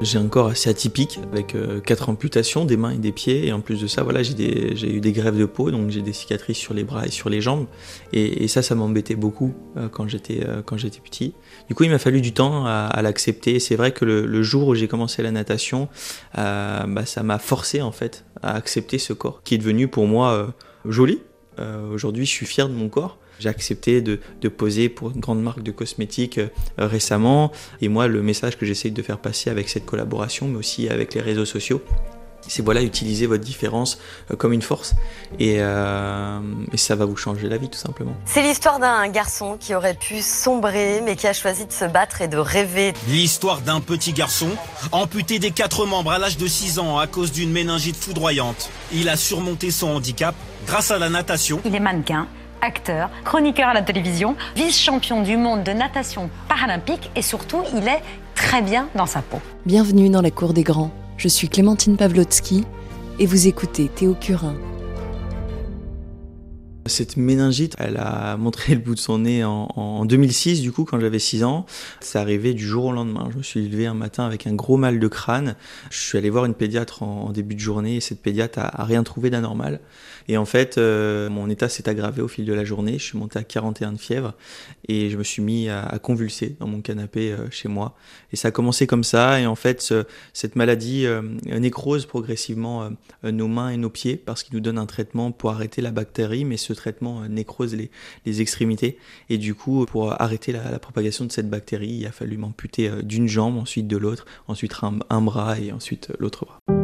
J'ai un corps assez atypique avec euh, quatre amputations des mains et des pieds et en plus de ça voilà j'ai eu des grèves de peau donc j'ai des cicatrices sur les bras et sur les jambes et, ça ça m'embêtait beaucoup euh, quand j'étais euh, quand j'étais petit. Du coup il m'a fallu du temps à, l'accepter. C'est vrai que le, jour où j'ai commencé la natation bah, ça m'a forcé en fait à accepter ce corps qui est devenu pour moi joli. Aujourd'hui je suis fier de mon corps j'ai accepté de, poser pour une grande marque de cosmétiques euh, récemment. Et moi, le message que j'essaye de faire passer avec cette collaboration, mais aussi avec les réseaux sociaux, c'est voilà, utiliser votre différence euh, comme une force euh, et, ça va vous changer la vie tout simplement. C'est l'histoire d'un garçon qui aurait pu sombrer mais qui a choisi de se battre et de rêver. L'histoire d'un petit garçon amputé des quatre membres à l'âge de 6 ans à cause d'une méningite foudroyante. Il a surmonté son handicap grâce à la natation. Il est mannequin acteur, chroniqueur à la télévision, vice-champion du monde de natation paralympique et surtout, il est très bien dans sa peau. Bienvenue dans la cour des grands. Je suis Clémentine Pavlotsky et vous écoutez Théo Curin. Cette méningite, elle a montré le bout de son nez en, 2006, du coup, quand j'avais 6 ans. C'est arrivé du jour au lendemain. Je me suis levé un matin avec un gros mal de crâne. Je suis allé voir une pédiatre en, début de journée et cette pédiatre a, rien trouvé d'anormal. Et en fait, euh, mon état s'est aggravé au fil de la journée. Je suis monté à 41 de fièvre et je me suis mis à, convulser dans mon canapé euh, chez moi. Et ça a commencé comme ça. Et en fait, cette maladie euh, nécrose progressivement nos mains et nos pieds parce qu'il nous donne un traitement pour arrêter la bactérie, mais ce traitement euh, nécrose les, extrémités. Et du coup, pour arrêter la, propagation de cette bactérie, il a fallu m'amputer euh, d'une jambe, ensuite de l'autre, ensuite un bras et ensuite l'autre bras.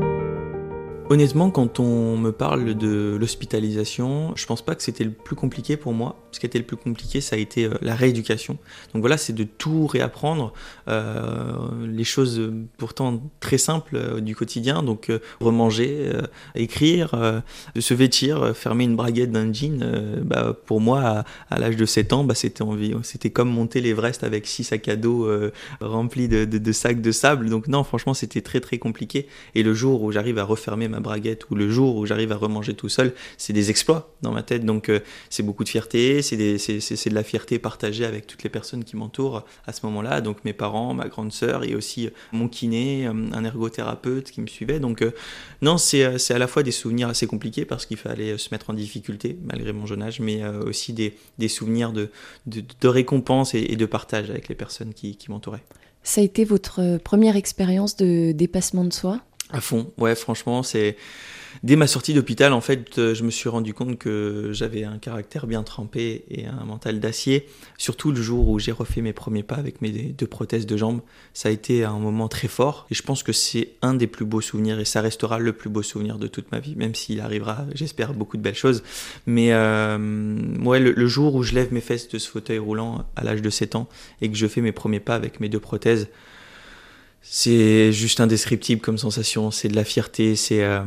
Honnêtement, quand on me parle de l'hospitalisation, je pense pas que c'était le plus compliqué pour moi. Ce qui été le plus compliqué, ça a été euh, la rééducation. Donc voilà, c'est de tout réapprendre, euh, les choses pourtant très simples euh, du quotidien. Donc remanger, écrire, se vêtir, fermer une braguette d'un jean. bah, pour moi, à, l'âge de 7 ans, bah, c'était c'était comme monter l'Everest avec 6 sacs à dos remplis de, de, sacs de sable. Donc non, franchement, c'était très très compliqué. Et le jour où j'arrive à refermer ma braguette ou le jour où j'arrive à remanger tout seul, c'est des exploits dans ma tête. Donc euh, c'est beaucoup de fierté, c'est de la fierté partagée avec toutes les personnes qui m'entourent à ce moment-là. Donc mes parents, ma grande sœur et aussi euh, mon kiné, euh, un ergothérapeute qui me suivait. Donc non, c'est à la fois des souvenirs assez compliqués parce qu'il fallait se mettre en difficulté malgré mon jeune âge, mais aussi des, souvenirs de, récompense et, de partage avec les personnes qui m'entouraient. Ça a été votre première expérience de dépassement de soi? À fond, ouais, franchement, c'est dès ma sortie d'hôpital, en fait, euh, je me suis rendu compte que j'avais un caractère bien trempé et un mental d'acier. Surtout le jour où j'ai refait mes premiers pas avec mes deux prothèses de jambes, ça a été un moment très fort. Et je pense que c'est un des plus beaux souvenirs et ça restera le plus beau souvenir de toute ma vie, même s'il arrivera, j'espère, beaucoup de belles choses. Mais euh, ouais, le, le, jour où je lève mes fesses de ce fauteuil roulant à l'âge de 7 ans et que je fais mes premiers pas avec mes deux prothèses, c'est juste indescriptible comme sensation, c'est de la fierté, c'est euh,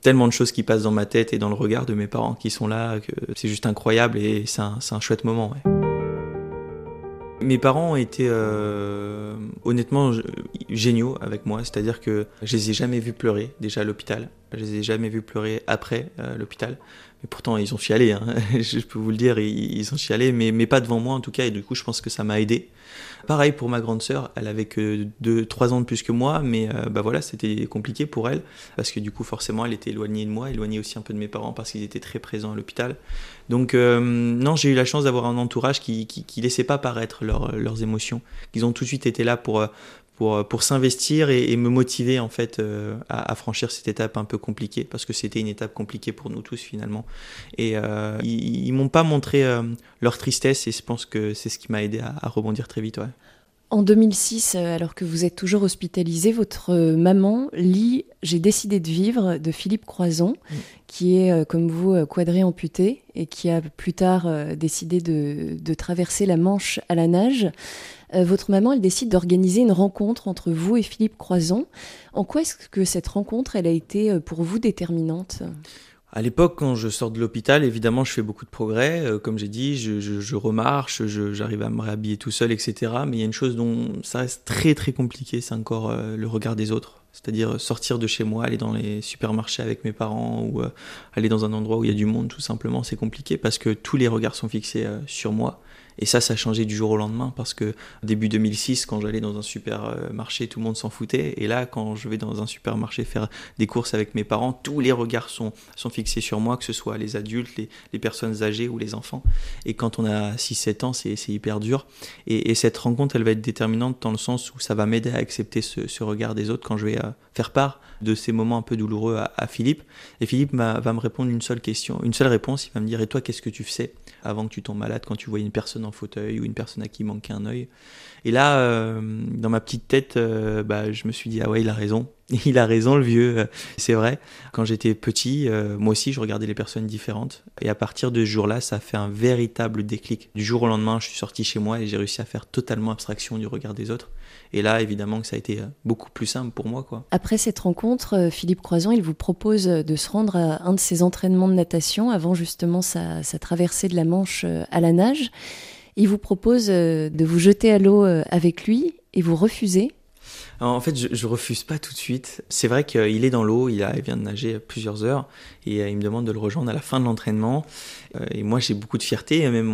tellement de choses qui passent dans ma tête et dans le regard de mes parents qui sont là, que c'est juste incroyable et c'est un, chouette moment. Mes parents ont été euh, honnêtement géniaux avec moi, c'est-à-dire que je les ai jamais vus pleurer déjà à l'hôpital, je les ai jamais vus pleurer après euh, l'hôpital. Mais pourtant, ils ont chialé, hein. je peux vous le dire, ils, ont chialé, mais pas devant moi en tout cas, et du coup, je pense que ça m'a aidé. Pareil pour ma grande sœur, elle avait que 2-3 ans de plus que moi, mais euh, bah voilà, c'était compliqué pour elle, parce que du coup, forcément, elle était éloignée de moi, éloignée aussi un peu de mes parents, parce qu'ils étaient très présents à l'hôpital. Donc, euh, non, j'ai eu la chance d'avoir un entourage qui, qui, laissait pas paraître leurs émotions. Ils ont tout de suite été là pour, pour, pour s'investir et, me motiver en fait euh, à, franchir cette étape un peu compliquée parce que c'était une étape compliquée pour nous tous finalement et euh, ils, m'ont pas montré euh, leur tristesse et je pense que c'est ce qui m'a aidé à, rebondir très vite. En 2006, alors que vous êtes toujours hospitalisé, votre maman lit J'ai décidé de vivre de Philippe Croison, mm. qui est, comme vous, quadré amputé et qui a plus tard décidé de, de, traverser la Manche à la nage. Euh, votre maman, elle décide d'organiser une rencontre entre vous et Philippe Croison. En quoi est-ce que cette rencontre, elle a été euh, pour vous déterminante? À l'époque, quand je sors de l'hôpital, évidemment, je fais beaucoup de progrès. Euh, comme j'ai dit, je, je, remarche, j'arrive à me réhabiller tout seul, etc. Mais il y a une chose dont ça reste très très compliqué, c'est encore le regard des autres. C'est-à-dire sortir de chez moi, aller dans les supermarchés avec mes parents ou aller dans un endroit où il y a du monde, tout simplement, c'est compliqué parce que tous les regards sont fixés sur moi Et ça, ça a changé du jour au lendemain parce que début 2006, quand j'allais dans un supermarché, tout le monde s'en foutait. Et là, quand je vais dans un supermarché faire des courses avec mes parents, tous les regards sont, sont fixés sur moi, que ce soit les adultes, les, personnes âgées ou les enfants. Et quand on a 6-7 ans, c'est hyper dur. Et, et, cette rencontre, elle va être déterminante dans le sens où ça va m'aider à accepter ce, ce, regard des autres quand je vais euh, faire part de ces moments un peu douloureux à, Philippe. Et Philippe va me répondre une seule question, une seule réponse. Il va me dire Et toi, qu'est-ce que tu faisais avant que tu tombes malade quand tu voyais une personne en fauteuil ou une personne à qui manquait un œil? Et là, euh, dans ma petite tête, euh, bah, je me suis dit, ah ouais, il a raison. Il a raison, le vieux. C'est vrai. Quand j'étais petit, euh, moi aussi, je regardais les personnes différentes. Et à partir de ce jour-là, ça a fait un véritable déclic. Du jour au lendemain, je suis sorti chez moi et j'ai réussi à faire totalement abstraction du regard des autres. Et là, évidemment, que ça a été beaucoup plus simple pour moi. Quoi. Après cette rencontre, Philippe Croison, il vous propose de se rendre à un de ses entraînements de natation avant justement sa, sa traversée de la Manche à la nage. Il vous propose de vous jeter à l'eau avec lui et vous refusez. En fait, je, je refuse pas tout de suite. C'est vrai qu'il est dans l'eau, il, vient de nager plusieurs heures et euh, il me demande de le rejoindre à la fin de l'entraînement. Euh, et moi, j'ai beaucoup de fierté, même,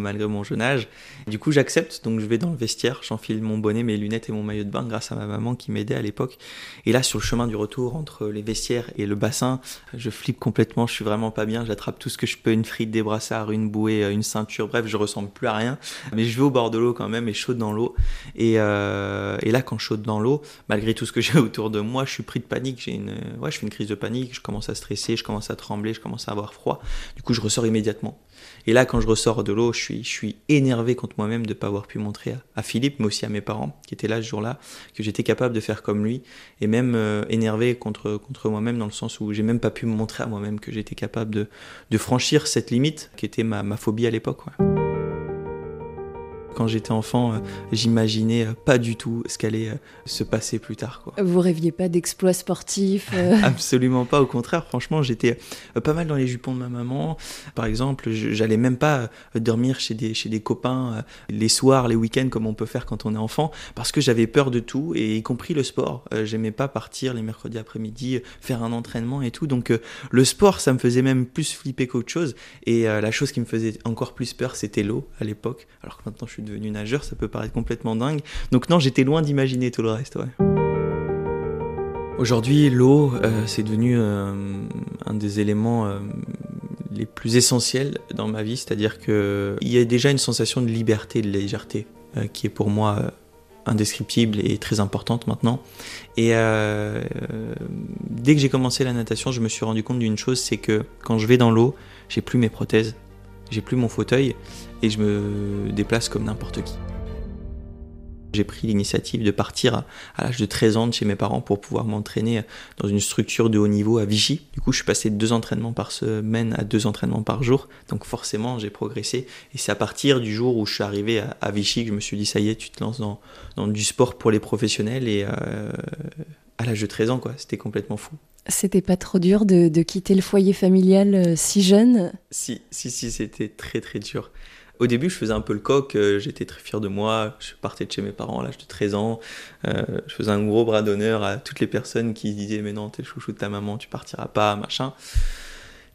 malgré mon jeune âge. Du coup, j'accepte, donc je vais dans le vestiaire, j'enfile mon bonnet, mes lunettes et mon maillot de bain grâce à ma maman qui m'aidait à l'époque. Et là, sur le chemin du retour entre les vestiaires et le bassin, je flippe complètement, je suis vraiment pas bien, j'attrape tout ce que je peux, une frite, des brassards, une bouée, une ceinture, bref, je ressemble plus à rien. Mais je vais au bord de l'eau quand même et chaude dans l'eau. Et, euh, et là, quand chaude l'eau, malgré tout ce que j'ai autour de moi, je suis pris de panique, j'ai une, ouais, je fais une crise de panique, je commence à stresser, je commence à trembler, je commence à avoir froid. Du coup, je ressors immédiatement. Et là, quand je ressors de l'eau, je suis, je suis énervé contre moi-même de ne pas avoir pu montrer à, Philippe, mais aussi à mes parents, qui étaient là ce jour-là, que j'étais capable de faire comme lui, et même euh, énervé contre, contre moi-même, dans le sens où j'ai même pas pu me montrer à moi-même que j'étais capable de, de franchir cette limite, qui était ma, ma phobie à l'époque. Quand j'étais enfant, euh, j'imaginais euh, pas du tout ce qu'allait euh, se passer plus tard. Quoi. Vous rêviez pas d'exploits sportifs Absolument pas, au contraire, franchement, j'étais pas mal dans les jupons de ma maman. Par exemple, j'allais même pas dormir chez des, chez des copains les soirs, les week-ends, comme on peut faire quand on est enfant, parce que j'avais peur de tout, et y compris le sport. J'aimais pas partir les mercredis après-midi, faire un entraînement et tout. Donc le sport, ça me faisait même plus flipper qu'autre chose. Et la chose qui me faisait encore plus peur, c'était l'eau à l'époque, alors que maintenant je suis devenu nageur, ça peut paraître complètement dingue. Donc non, j'étais loin d'imaginer tout le reste. Ouais. Aujourd'hui, l'eau, euh, c'est devenu euh, un des éléments euh, les plus essentiels dans ma vie, c'est-à-dire qu'il y a déjà une sensation de liberté, de légèreté, qui est pour moi indescriptible et très importante maintenant. Et dès que j'ai commencé la natation, je me suis rendu compte d'une chose, c'est que quand je vais dans l'eau, j'ai plus mes prothèses, j'ai plus mon fauteuil et je me déplace comme n'importe qui. J'ai pris l'initiative de partir à l'âge de 13 ans de chez mes parents pour pouvoir m'entraîner dans une structure de haut niveau à Vichy. Du coup, je suis passé de deux entraînements par semaine à deux entraînements par jour. Donc forcément, j'ai progressé. Et c'est à partir du jour où je suis arrivé à, Vichy que je me suis dit, ça y est, tu te lances dans, dans du sport pour les professionnels. Et euh, à l'âge de 13 ans, quoi, c'était complètement fou. C'était pas trop dur de, quitter le foyer familial euh, si jeune? Si, si, si, c'était très très dur. Au début, je faisais un peu le coq, euh, j'étais très fier de moi, je partais de chez mes parents à l'âge de 13 ans, euh, je faisais un gros bras d'honneur à toutes les personnes qui disaient mais non, t'es le chouchou de ta maman, tu partiras pas, machin.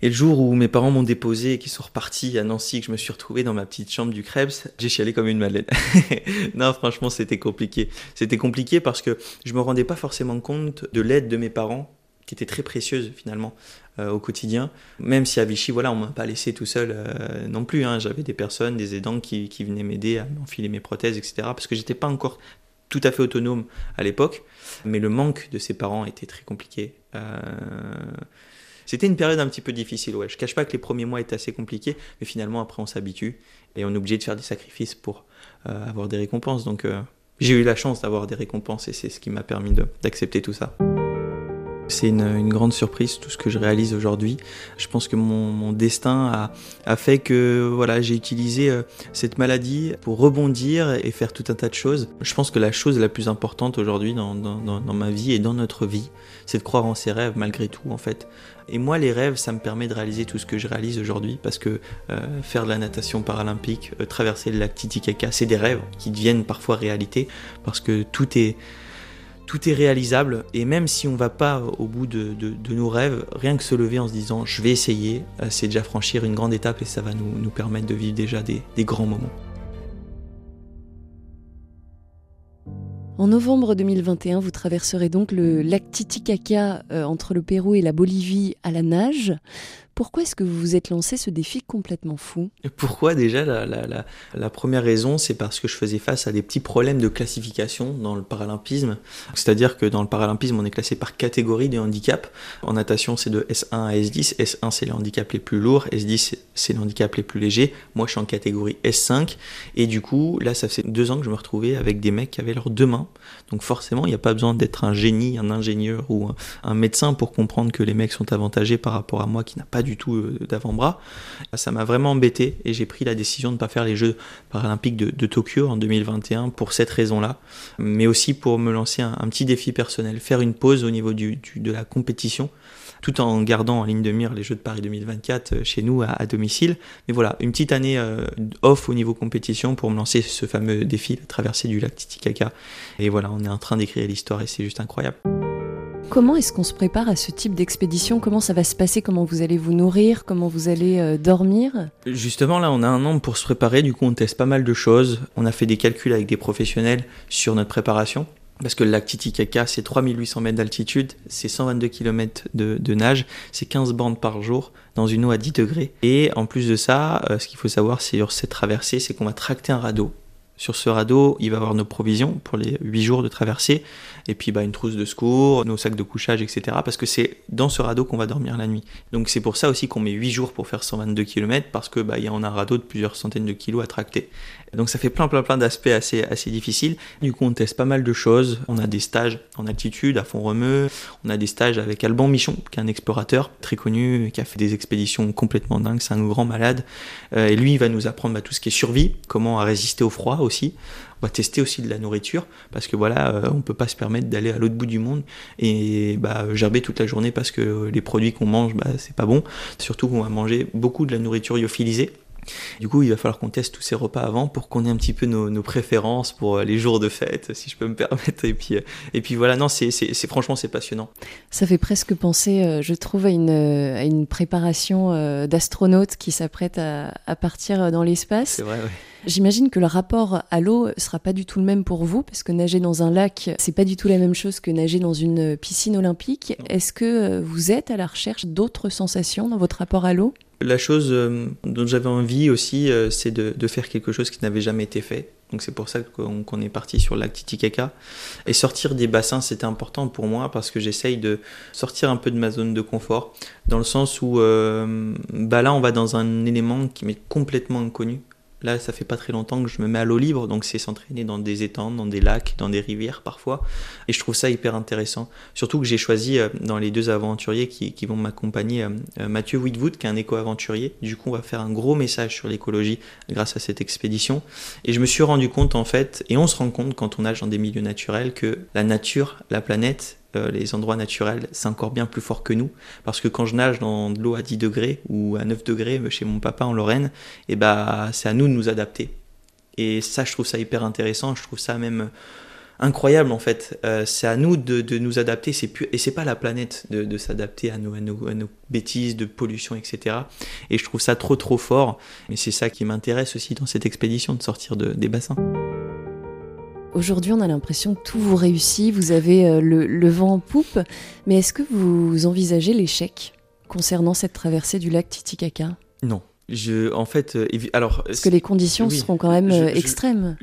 Et le jour où mes parents m'ont déposé et qu'ils sont repartis à Nancy, que je me suis retrouvé dans ma petite chambre du Krebs, j'ai chialé comme une madeleine. non, franchement, c'était compliqué. C'était compliqué parce que je me rendais pas forcément compte de l'aide de mes parents était très précieuse finalement euh, au quotidien. Même si à Vichy, voilà, on m'a pas laissé tout seul euh, non plus. Hein. J'avais des personnes, des aidants qui, qui venaient m'aider à m'enfiler mes prothèses, etc. Parce que j'étais pas encore tout à fait autonome à l'époque. Mais le manque de ses parents était très compliqué. Euh... C'était une période un petit peu difficile, ouais. Je cache pas que les premiers mois étaient assez compliqués, mais finalement après on s'habitue et on est obligé de faire des sacrifices pour avoir des récompenses. Donc j'ai eu la chance d'avoir des récompenses et c'est ce qui m'a permis d'accepter tout ça. C'est une, grande surprise tout ce que je réalise aujourd'hui. Je pense que mon, destin a, fait que voilà, j'ai utilisé euh, cette maladie pour rebondir et faire tout un tas de choses. Je pense que la chose la plus importante aujourd'hui dans ma vie et dans notre vie, c'est de croire en ses rêves malgré tout en fait. Et moi, les rêves, ça me permet de réaliser tout ce que je réalise aujourd'hui parce que euh, faire de la natation paralympique, euh, traverser le lac Titicaca, c'est des rêves qui deviennent parfois réalité parce que tout est tout est réalisable et même si on va pas au bout de, nos rêves, rien que se lever en se disant je vais essayer, euh, c'est déjà franchir une grande étape et ça va nous, permettre de vivre déjà des, grands moments. En novembre 2021, vous traverserez donc le lac Titicaca euh, entre le Pérou et la Bolivie à la nage. Pourquoi est-ce que vous vous êtes lancé ce défi complètement fou? Pourquoi déjà la, première raison, c'est parce que je faisais face à des petits problèmes de classification dans le paralympisme. C'est-à-dire que dans le paralympisme, on est classé par catégorie de handicap. En natation, c'est de S1 à S10. S1, c'est les handicaps les plus lourds. S10, c'est les handicaps les plus légers. Moi, je suis en catégorie S5. Et du coup, là, ça fait deux ans que je me retrouvais avec des mecs qui avaient leurs deux mains. Donc forcément, il n'y a pas besoin d'être un génie, un ingénieur ou un médecin pour comprendre que les mecs sont avantagés par rapport à moi qui n'a pas du tout euh, d'avant-bras. Ça m'a vraiment embêté et j'ai pris la décision de ne pas faire les Jeux paralympiques de, Tokyo en 2021 pour cette raison-là, mais aussi pour me lancer un, petit défi personnel, faire une pause au niveau de la compétition tout en gardant en ligne de mire les Jeux de Paris 2024 euh, chez nous à, domicile. Mais voilà, une petite année euh, off au niveau compétition pour me lancer ce fameux défi, la traversée du lac Titicaca. Et voilà, on est en train d'écrire l'histoire et c'est juste incroyable. Comment est-ce qu'on se prépare à ce type d'expédition? Comment ça va se passer? Comment vous allez vous nourrir? Comment vous allez euh, dormir? Justement, là, on a un an pour se préparer. Du coup, on teste pas mal de choses. On a fait des calculs avec des professionnels sur notre préparation. Parce que le lac Titicaca, c'est 3800 mètres d'altitude, c'est 122 km de, nage, c'est 15 bandes par jour dans une eau à 10 degrés. Et en plus de ça, euh, ce qu'il faut savoir sur cette traversée, c'est qu'on va tracter un radeau sur ce radeau, il va avoir nos provisions pour les 8 jours de traversée, et puis bah, une trousse de secours, nos sacs de couchage, etc. Parce que c'est dans ce radeau qu'on va dormir la nuit. Donc c'est pour ça aussi qu'on met 8 jours pour faire 122 km, parce que bah, y a, un radeau de plusieurs centaines de kilos à tracter. Donc ça fait plein plein plein d'aspects assez, assez difficiles. Du coup on teste pas mal de choses. On a des stages en altitude à Font-Romeu, on a des stages avec Alban Michon, qui est un explorateur très connu, qui a fait des expéditions complètement dingues, c'est un grand malade. Euh, et lui il va nous apprendre bah, tout ce qui est survie, comment résister au froid aussi. On va tester aussi de la nourriture parce que voilà, euh, on peut pas se permettre d'aller à l'autre bout du monde et bah, gerber toute la journée parce que les produits qu'on mange, bah, c'est pas bon. Surtout qu'on va manger beaucoup de la nourriture lyophilisée du coup, il va falloir qu'on teste tous ces repas avant pour qu'on ait un petit peu nos, préférences pour euh, les jours de fête, si je peux me permettre. Et puis, euh, et puis voilà, non, c'est, franchement, c'est passionnant. Ça fait presque penser, euh, je trouve, à une, à une préparation d'astronautes qui s'apprêtent à, à, partir dans l'espace. C'est vrai, oui. J'imagine que le rapport à l'eau sera pas du tout le même pour vous, parce que nager dans un lac, c'est pas du tout la même chose que nager dans une piscine olympique. Est-ce que vous êtes à la recherche d'autres sensations dans votre rapport à l'eau? La chose euh, dont j'avais envie aussi, euh, c'est de, faire quelque chose qui n'avait jamais été fait. Donc c'est pour ça qu'on est parti sur lac Titicaca. Et sortir des bassins, c'était important pour moi parce que j'essaye de sortir un peu de ma zone de confort, dans le sens où euh, bah là on va dans un élément qui m'est complètement inconnu. Là, ça fait pas très longtemps que je me mets à l'eau libre, donc c'est s'entraîner dans des étangs, dans des lacs, dans des rivières parfois. Et je trouve ça hyper intéressant. Surtout que j'ai choisi euh, dans les deux aventuriers qui, vont m'accompagner euh, euh, Mathieu Whitwood, qui est un éco-aventurier. Du coup, on va faire un gros message sur l'écologie grâce à cette expédition. Et je me suis rendu compte en fait, et on se rend compte quand on nage dans des milieux naturels, que la nature, la planète, euh, les endroits naturels, c'est encore bien plus fort que nous. Parce que quand je nage dans de l'eau à 10 degrés ou à 9 degrés chez mon papa en Lorraine, et eh bah, c'est à nous de nous adapter. Et ça, je trouve ça hyper intéressant. Je trouve ça même incroyable en fait. Euh, c'est à nous de, nous adapter. C'est plus, et c'est pas la planète de, s'adapter à nos, bêtises de pollution, etc. Et je trouve ça trop trop fort. Mais c'est ça qui m'intéresse aussi dans cette expédition de sortir des bassins. Aujourd'hui, on a l'impression que tout vous réussit, vous avez euh, le, vent en poupe, mais est-ce que vous envisagez l'échec concernant cette traversée du lac Titicaca? Non. Je, en fait, euh, alors. Parce que les conditions seront quand même euh, extrêmes.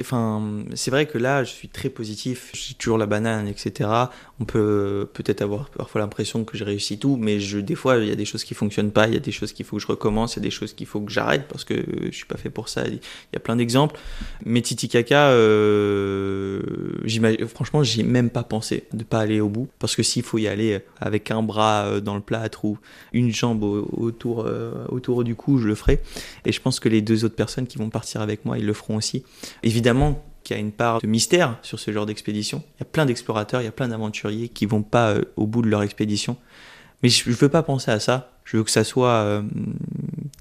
enfin, c'est vrai que là, je suis très positif. J'ai toujours la banane, etc. On peut peut-être avoir parfois l'impression que j'ai réussi tout, mais je, des fois, il y a des choses qui fonctionnent pas. Il y a des choses qu'il faut que je recommence. Il y a des choses qu'il faut que j'arrête parce que je suis pas fait pour ça. Il y a plein d'exemples. Mais Titi Kaka, euh, franchement, j'y ai même pas pensé de pas aller au bout parce que s'il faut y aller avec un bras dans le plâtre ou une jambe autour autour du du coup, je le ferai. Et je pense que les deux autres personnes qui vont partir avec moi, ils le feront aussi. Évidemment qu'il y a une part de mystère sur ce genre d'expédition. Il y a plein d'explorateurs, il y a plein d'aventuriers qui vont pas euh, au bout de leur expédition. Mais je veux pas penser à ça. Je veux que ça soit euh,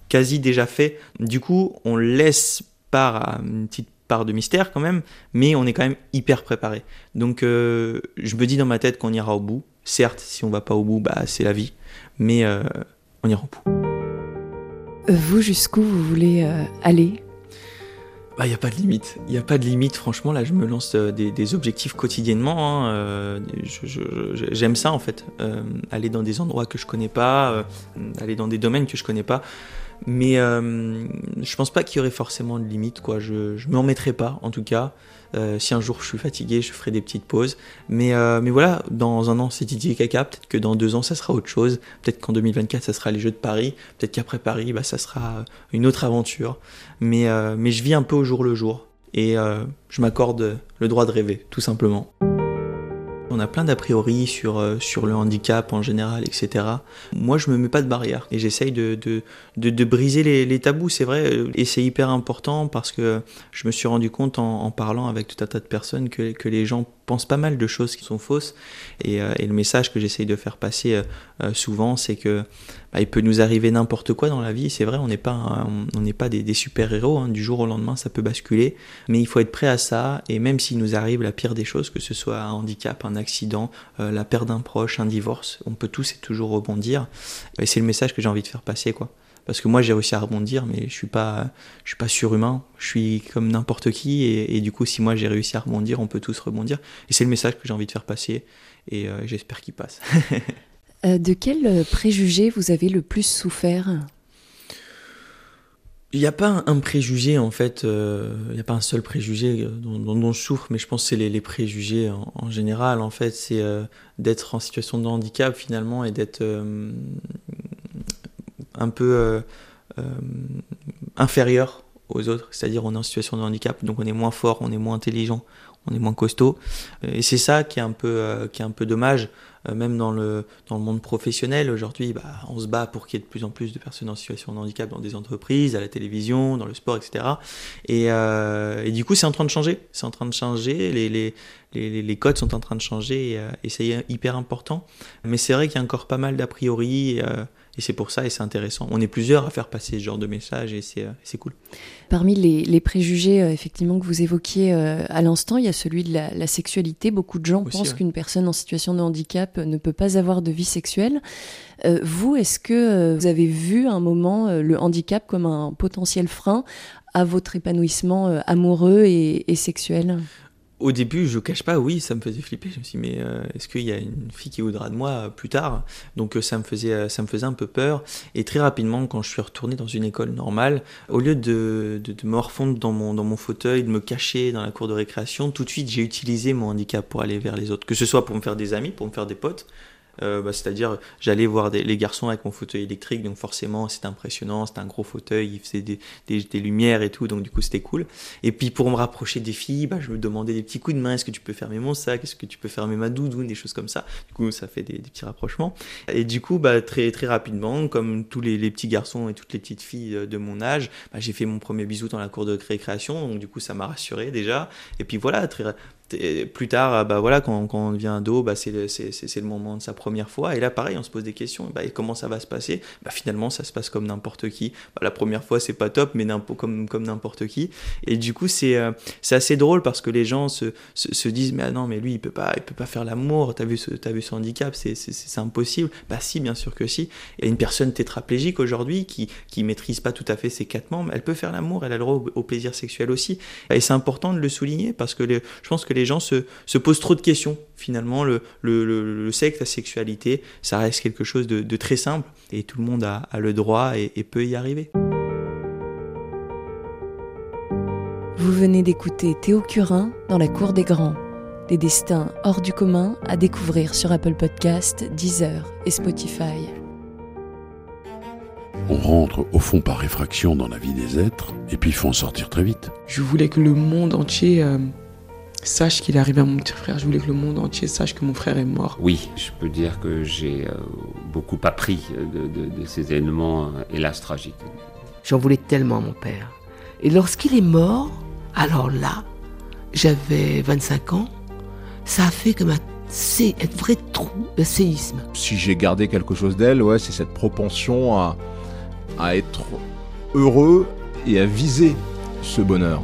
quasi déjà fait. Du coup, on laisse part à une petite part de mystère quand même, mais on est quand même hyper préparé. Donc euh, je me dis dans ma tête qu'on ira au bout. Certes, si on va pas au bout, bah c'est la vie, mais on ira au bout. Vous, jusqu'où vous voulez aller? Il bah, n'y a pas de limite. Il n'y a pas de limite, franchement. Là, je me lance euh, des, objectifs quotidiennement. Hein, euh, j'aime ça, en fait. Euh, aller dans des endroits que je connais pas, aller dans des domaines que je connais pas. Mais je pense pas qu'il y aurait forcément de limite, quoi. Je, ne m'en mettrai pas, en tout cas. Euh, si un jour je suis fatigué, je ferai des petites pauses. Mais, euh, mais voilà, dans un an c'est Titi Caca, peut-être que dans deux ans ça sera autre chose. Peut-être qu'en 2024 ça sera les Jeux de Paris. Peut-être qu'après Paris, bah, ça sera une autre aventure. Mais, euh, mais je vis un peu au jour le jour. Et je m'accorde le droit de rêver, tout simplement. On a plein d'a priori sur, euh, le handicap en général, etc. Moi, je me mets pas de barrière et j'essaye de, briser les, tabous, c'est vrai. Euh, et c'est hyper important parce que je me suis rendu compte en, parlant avec tout un tas de personnes que les gens pensent pas mal de choses qui sont fausses. Et, euh, le message que j'essaye de faire passer souvent, c'est que bah, il peut nous arriver n'importe quoi dans la vie. C'est vrai, on n'est pas, on n'est pas des, super-héros. Hein. Du jour au lendemain, ça peut basculer. Mais il faut être prêt à ça. Et même s'il nous arrive la pire des choses, que ce soit un handicap, un accident, euh, la perte d'un proche, un divorce, on peut tous et toujours rebondir. Et c'est le message que j'ai envie de faire passer, quoi. Parce que moi j'ai réussi à rebondir, mais je suis pas, je suis pas surhumain. Je suis comme n'importe qui, et, du coup si moi j'ai réussi à rebondir, on peut tous rebondir. Et c'est le message que j'ai envie de faire passer, et euh, j'espère qu'il passe. Euh, de quel préjugé vous avez le plus souffert? Il n'y a pas un préjugé en fait, euh, il n'y a pas un seul préjugé dont, je souffre, mais je pense que c'est les, préjugés en, général en fait, c'est euh, d'être en situation de handicap finalement et d'être un peu inférieur aux autres, c'est-à-dire on est en situation de handicap, donc on est moins fort, on est moins intelligent, on est moins costaud, et c'est ça qui est un peu, qui est un peu dommage. Euh, même dans le, dans le monde professionnel, aujourd'hui, bah, on se bat pour qu'il y ait de plus en plus de personnes en situation de handicap dans des entreprises, à la télévision, dans le sport, etc. Et, euh, et du coup, c'est en train de changer. C'est en train de changer. Les, les, les, codes sont en train de changer et, euh, et c'est hyper important. Mais c'est vrai qu'il y a encore pas mal d'a priori. Et c'est pour ça, et c'est intéressant. On est plusieurs à faire passer ce genre de message, et c'est euh, cool. Parmi les, préjugés, euh, effectivement, que vous évoquiez euh, à l'instant, il y a celui de la, sexualité. Beaucoup de gens pensent qu'une personne en situation de handicap ne peut pas avoir de vie sexuelle. vous, est-ce que vous avez vu un moment le handicap comme un potentiel frein à votre épanouissement amoureux et, et sexuel? Au début, je cache pas, oui, ça me faisait flipper. Je me suis dit, mais euh, est-ce qu'il y a une fille qui voudra de moi euh, plus tard? Donc euh, ça me faisait, ça me faisait un peu peur. Et très rapidement, quand je suis retourné dans une école normale, au lieu de, de, me refondre dans mon, dans mon fauteuil, de me cacher dans la cour de récréation, tout de suite, j'ai utilisé mon handicap pour aller vers les autres. Que ce soit pour me faire des amis, pour me faire des potes, euh, bah, c'est-à-dire, j'allais voir les garçons avec mon fauteuil électrique, donc forcément, c'était impressionnant, c'était un gros fauteuil, il faisait des, lumières et tout, donc du coup, c'était cool. Et puis, pour me rapprocher des filles, bah, je me demandais des petits coups de main, est-ce que tu peux fermer mon sac, est-ce que tu peux fermer ma doudoune, des choses comme ça. Du coup, ça fait des, petits rapprochements. Et du coup, bah, très, très rapidement, comme tous les, petits garçons et toutes les petites filles euh, de mon âge, j'ai fait mon premier bisou dans la cour de récréation, donc du coup, ça m'a rassuré déjà. Et puis voilà, très, plus tard, ah bah voilà, quand, on devient ado, bah c'est le, le, moment de sa première fois. Et là, pareil, on se pose des questions. Bah, et comment ça va se passer? Bah, Finalement, ça se passe comme n'importe qui. Bah, la première fois, c'est pas top, mais comme, comme n'importe qui. Et du coup, c'est euh, c'est assez drôle parce que les gens se, se, disent Mais ah non, mais lui, il peut pas, il peut pas faire l'amour. T'as vu, ce, as vu son handicap? C'est impossible. Bah si, bien sûr que si. A une personne tétraplégique aujourd'hui qui, qui maîtrise pas tout à fait ses quatre membres. Elle peut faire l'amour, elle a le droit au, plaisir sexuel aussi. Et c'est important de le souligner parce que je pense que les les gens se, posent trop de questions. Finalement, le, le, sexe, la sexualité, ça reste quelque chose de, très simple et tout le monde a, le droit et, et peut y arriver. Vous venez d'écouter Théo Curin dans la cour des grands. Des destins hors du commun à découvrir sur Apple Podcast, Deezer et Spotify. On rentre au fond par réfraction dans la vie des êtres et puis il faut en sortir très vite. Je voulais que le monde entier euh, sache qu'il est arrivé à mon petit frère. Je voulais que le monde entier sache que mon frère est mort. Oui, je peux dire que j'ai euh, beaucoup appris de, ces événements, euh, hélas, tragiques. J'en voulais tellement à mon père. Et lorsqu'il est mort, alors là, j'avais 25 ans, ça a fait comme un, un vrai trou, de séisme. Si j'ai gardé quelque chose d'elle, ouais, c'est cette propension à, à être heureux et à viser ce bonheur.